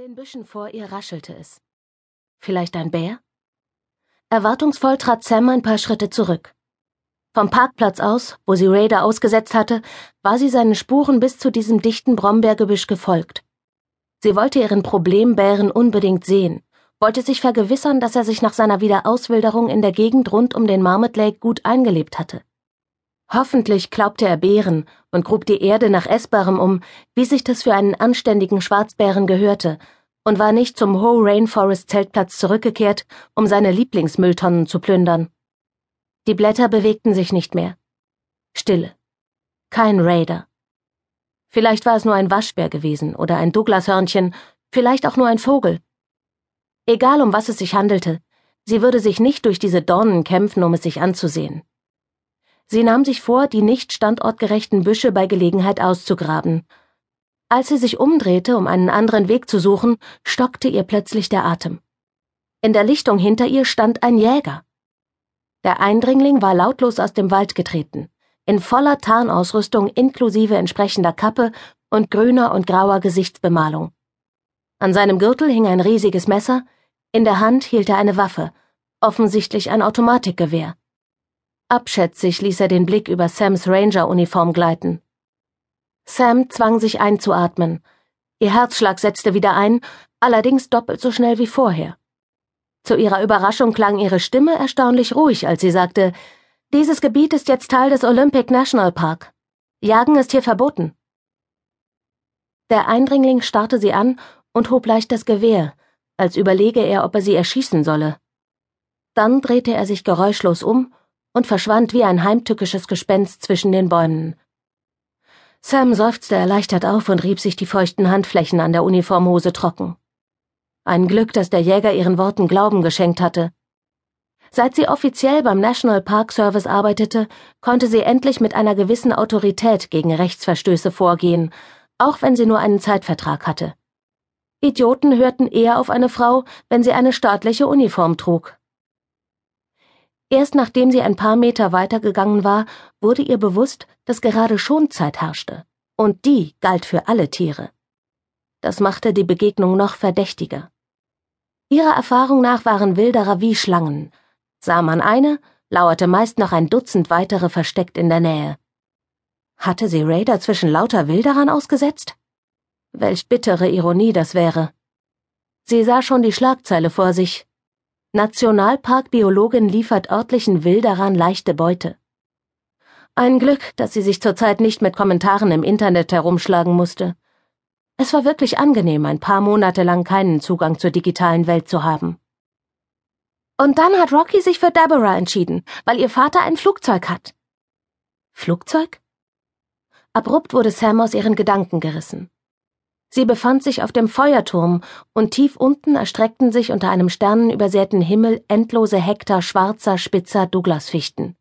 den Büschen vor ihr raschelte es. Vielleicht ein Bär? Erwartungsvoll trat Sam ein paar Schritte zurück. Vom Parkplatz aus, wo sie Raider ausgesetzt hatte, war sie seinen Spuren bis zu diesem dichten Brombeergebüsch gefolgt. Sie wollte ihren Problembären unbedingt sehen, wollte sich vergewissern, dass er sich nach seiner Wiederauswilderung in der Gegend rund um den Marmot Lake gut eingelebt hatte. Hoffentlich klaubte er Beeren und grub die Erde nach Essbarem um, wie sich das für einen anständigen Schwarzbären gehörte, und war nicht zum Ho Rainforest Zeltplatz zurückgekehrt, um seine Lieblingsmülltonnen zu plündern. Die Blätter bewegten sich nicht mehr. Stille. Kein Raider. Vielleicht war es nur ein Waschbär gewesen oder ein Douglashörnchen, vielleicht auch nur ein Vogel. Egal um was es sich handelte, sie würde sich nicht durch diese Dornen kämpfen, um es sich anzusehen. Sie nahm sich vor, die nicht standortgerechten Büsche bei Gelegenheit auszugraben. Als sie sich umdrehte, um einen anderen Weg zu suchen, stockte ihr plötzlich der Atem. In der Lichtung hinter ihr stand ein Jäger. Der Eindringling war lautlos aus dem Wald getreten, in voller Tarnausrüstung inklusive entsprechender Kappe und grüner und grauer Gesichtsbemalung. An seinem Gürtel hing ein riesiges Messer, in der Hand hielt er eine Waffe, offensichtlich ein Automatikgewehr. Abschätzig ließ er den Blick über Sams Ranger-Uniform gleiten. Sam zwang sich einzuatmen. Ihr Herzschlag setzte wieder ein, allerdings doppelt so schnell wie vorher. Zu ihrer Überraschung klang ihre Stimme erstaunlich ruhig, als sie sagte, dieses Gebiet ist jetzt Teil des Olympic National Park. Jagen ist hier verboten. Der Eindringling starrte sie an und hob leicht das Gewehr, als überlege er, ob er sie erschießen solle. Dann drehte er sich geräuschlos um und verschwand wie ein heimtückisches Gespenst zwischen den Bäumen. Sam seufzte erleichtert auf und rieb sich die feuchten Handflächen an der Uniformhose trocken. Ein Glück, dass der Jäger ihren Worten Glauben geschenkt hatte. Seit sie offiziell beim National Park Service arbeitete, konnte sie endlich mit einer gewissen Autorität gegen Rechtsverstöße vorgehen, auch wenn sie nur einen Zeitvertrag hatte. Idioten hörten eher auf eine Frau, wenn sie eine staatliche Uniform trug. Erst nachdem sie ein paar Meter weitergegangen war, wurde ihr bewusst, dass gerade Schonzeit herrschte, und die galt für alle Tiere. Das machte die Begegnung noch verdächtiger. Ihrer Erfahrung nach waren Wilderer wie Schlangen. Sah man eine, lauerte meist noch ein Dutzend weitere versteckt in der Nähe. Hatte sie Raider zwischen lauter Wilderern ausgesetzt? Welch bittere Ironie das wäre. Sie sah schon die Schlagzeile vor sich, Nationalparkbiologin liefert örtlichen Wilderern leichte Beute. Ein Glück, dass sie sich zurzeit nicht mit Kommentaren im Internet herumschlagen musste. Es war wirklich angenehm, ein paar Monate lang keinen Zugang zur digitalen Welt zu haben. Und dann hat Rocky sich für Deborah entschieden, weil ihr Vater ein Flugzeug hat. Flugzeug? Abrupt wurde Sam aus ihren Gedanken gerissen. Sie befand sich auf dem Feuerturm, und tief unten erstreckten sich unter einem sternenübersäten Himmel endlose Hektar schwarzer, spitzer Douglasfichten.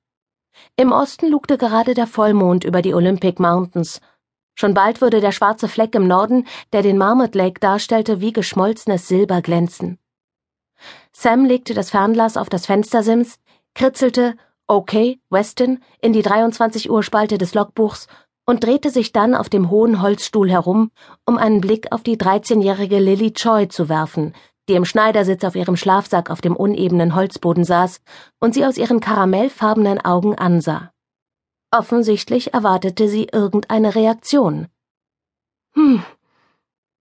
Im Osten lugte gerade der Vollmond über die Olympic Mountains. Schon bald würde der schwarze Fleck im Norden, der den Marmot Lake darstellte, wie geschmolzenes Silber glänzen. Sam legte das Fernglas auf das Fenstersims, kritzelte Okay, Weston in die 23 Uhr Spalte des Logbuchs und drehte sich dann auf dem hohen Holzstuhl herum, um einen Blick auf die 13-jährige Lily Choi zu werfen, die im Schneidersitz auf ihrem Schlafsack auf dem unebenen Holzboden saß und sie aus ihren karamellfarbenen Augen ansah. Offensichtlich erwartete sie irgendeine Reaktion. Hm.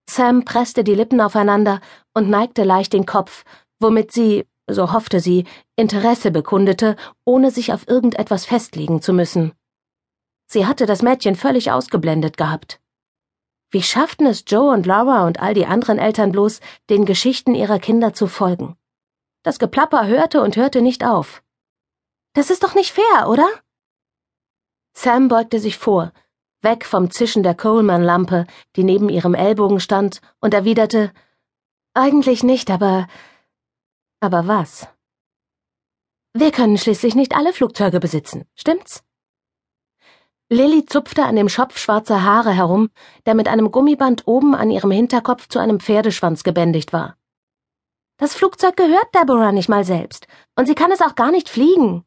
Sam presste die Lippen aufeinander und neigte leicht den Kopf, womit sie, so hoffte sie, Interesse bekundete, ohne sich auf irgendetwas festlegen zu müssen. Sie hatte das Mädchen völlig ausgeblendet gehabt. Wie schafften es Joe und Laura und all die anderen Eltern bloß, den Geschichten ihrer Kinder zu folgen? Das Geplapper hörte und hörte nicht auf. Das ist doch nicht fair, oder? Sam beugte sich vor, weg vom Zischen der Coleman-Lampe, die neben ihrem Ellbogen stand, und erwiderte Eigentlich nicht, aber. Aber was? Wir können schließlich nicht alle Flugzeuge besitzen, stimmt's? Lilly zupfte an dem Schopf schwarzer Haare herum, der mit einem Gummiband oben an ihrem Hinterkopf zu einem Pferdeschwanz gebändigt war. Das Flugzeug gehört Deborah nicht mal selbst, und sie kann es auch gar nicht fliegen.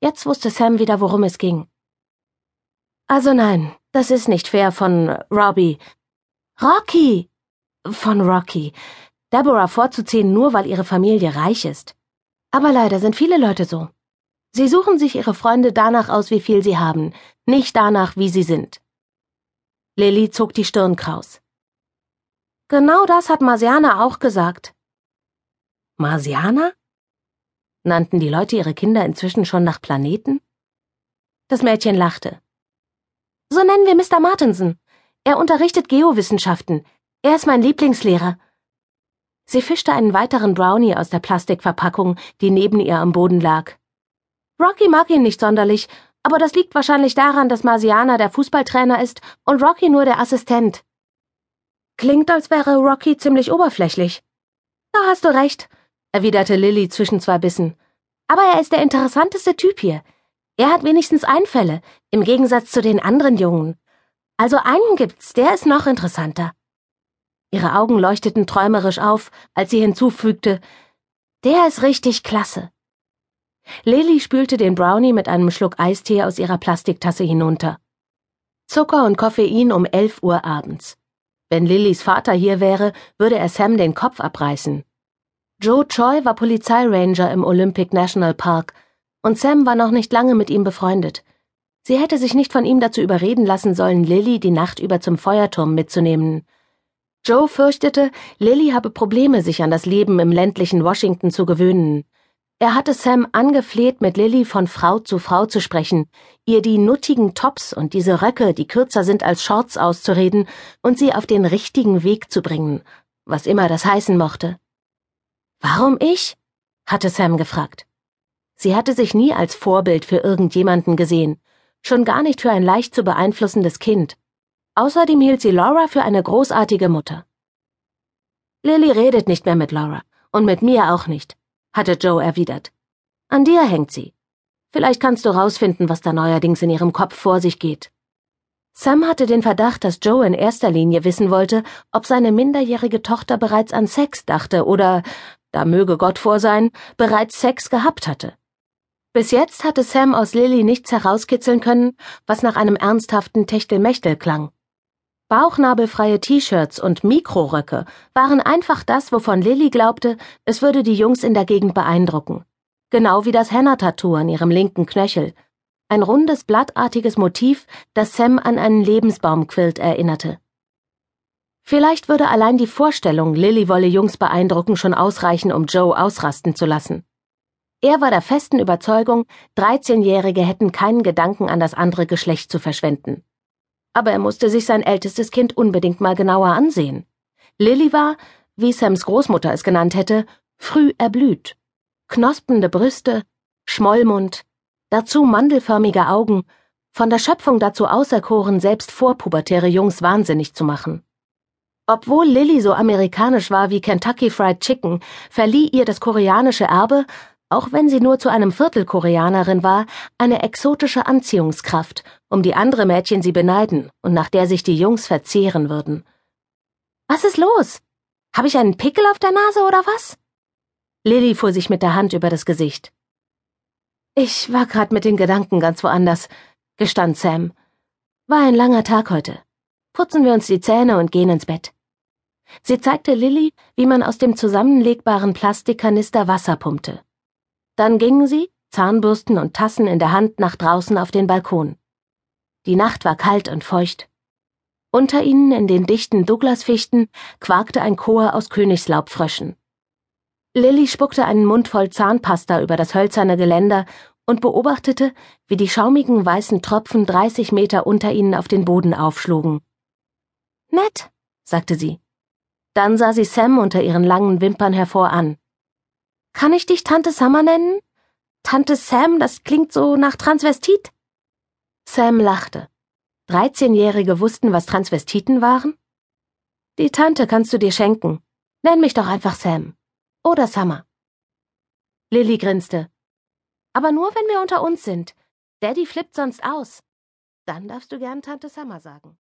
Jetzt wusste Sam wieder, worum es ging. Also nein, das ist nicht fair von Robbie. Rocky! von Rocky. Deborah vorzuziehen, nur weil ihre Familie reich ist. Aber leider sind viele Leute so. Sie suchen sich ihre Freunde danach aus, wie viel sie haben, nicht danach, wie sie sind. Lilly zog die Stirn kraus. Genau das hat Marsiana auch gesagt. Marsiana? Nannten die Leute ihre Kinder inzwischen schon nach Planeten? Das Mädchen lachte. So nennen wir Mr. Martinson. Er unterrichtet Geowissenschaften. Er ist mein Lieblingslehrer. Sie fischte einen weiteren Brownie aus der Plastikverpackung, die neben ihr am Boden lag. Rocky mag ihn nicht sonderlich, aber das liegt wahrscheinlich daran, dass Marsiana der Fußballtrainer ist und Rocky nur der Assistent. Klingt, als wäre Rocky ziemlich oberflächlich. Da hast du recht, erwiderte Lilly zwischen zwei Bissen. Aber er ist der interessanteste Typ hier. Er hat wenigstens Einfälle, im Gegensatz zu den anderen Jungen. Also einen gibt's, der ist noch interessanter. Ihre Augen leuchteten träumerisch auf, als sie hinzufügte, der ist richtig klasse. Lily spülte den Brownie mit einem Schluck Eistee aus ihrer Plastiktasse hinunter. Zucker und Koffein um elf Uhr abends. Wenn Lillys Vater hier wäre, würde er Sam den Kopf abreißen. Joe Choi war Polizeiranger im Olympic National Park und Sam war noch nicht lange mit ihm befreundet. Sie hätte sich nicht von ihm dazu überreden lassen sollen, Lilly die Nacht über zum Feuerturm mitzunehmen. Joe fürchtete, Lilly habe Probleme, sich an das Leben im ländlichen Washington zu gewöhnen. Er hatte Sam angefleht, mit Lilly von Frau zu Frau zu sprechen, ihr die nuttigen Tops und diese Röcke, die kürzer sind als Shorts, auszureden und sie auf den richtigen Weg zu bringen, was immer das heißen mochte. Warum ich? hatte Sam gefragt. Sie hatte sich nie als Vorbild für irgendjemanden gesehen, schon gar nicht für ein leicht zu beeinflussendes Kind. Außerdem hielt sie Laura für eine großartige Mutter. Lily redet nicht mehr mit Laura und mit mir auch nicht, hatte Joe erwidert. An dir hängt sie. Vielleicht kannst du rausfinden, was da neuerdings in ihrem Kopf vor sich geht. Sam hatte den Verdacht, dass Joe in erster Linie wissen wollte, ob seine minderjährige Tochter bereits an Sex dachte oder, da möge Gott vor sein, bereits Sex gehabt hatte. Bis jetzt hatte Sam aus Lilly nichts herauskitzeln können, was nach einem ernsthaften Techtelmechtel klang. Bauchnabelfreie T-Shirts und Mikroröcke waren einfach das, wovon Lilly glaubte, es würde die Jungs in der Gegend beeindrucken. Genau wie das Henna-Tattoo an ihrem linken Knöchel. Ein rundes, blattartiges Motiv, das Sam an einen Lebensbaumquilt erinnerte. Vielleicht würde allein die Vorstellung, Lilly wolle Jungs beeindrucken, schon ausreichen, um Joe ausrasten zu lassen. Er war der festen Überzeugung, 13-Jährige hätten keinen Gedanken an das andere Geschlecht zu verschwenden. Aber er musste sich sein ältestes Kind unbedingt mal genauer ansehen. Lilly war, wie Sams Großmutter es genannt hätte, früh erblüht. Knospende Brüste, Schmollmund, dazu mandelförmige Augen, von der Schöpfung dazu auserkoren, selbst vorpubertäre Jungs wahnsinnig zu machen. Obwohl Lilly so amerikanisch war wie Kentucky Fried Chicken, verlieh ihr das koreanische Erbe auch wenn sie nur zu einem Viertel Koreanerin war, eine exotische Anziehungskraft, um die andere Mädchen sie beneiden und nach der sich die Jungs verzehren würden. Was ist los? Habe ich einen Pickel auf der Nase oder was? Lilly fuhr sich mit der Hand über das Gesicht. Ich war grad mit den Gedanken ganz woanders, gestand Sam. War ein langer Tag heute. Putzen wir uns die Zähne und gehen ins Bett. Sie zeigte Lilly, wie man aus dem zusammenlegbaren Plastikkanister Wasser pumpte. Dann gingen sie, Zahnbürsten und Tassen in der Hand, nach draußen auf den Balkon. Die Nacht war kalt und feucht. Unter ihnen in den dichten Douglasfichten quakte ein Chor aus Königslaubfröschen. Lilly spuckte einen Mund voll Zahnpasta über das hölzerne Geländer und beobachtete, wie die schaumigen weißen Tropfen dreißig Meter unter ihnen auf den Boden aufschlugen. Nett, sagte sie. Dann sah sie Sam unter ihren langen Wimpern hervor an. Kann ich dich Tante Summer nennen? Tante Sam, das klingt so nach Transvestit. Sam lachte. Dreizehnjährige wussten, was Transvestiten waren? Die Tante kannst du dir schenken. Nenn mich doch einfach Sam. Oder Summer. Lilly grinste. Aber nur, wenn wir unter uns sind. Daddy flippt sonst aus. Dann darfst du gern Tante Summer sagen.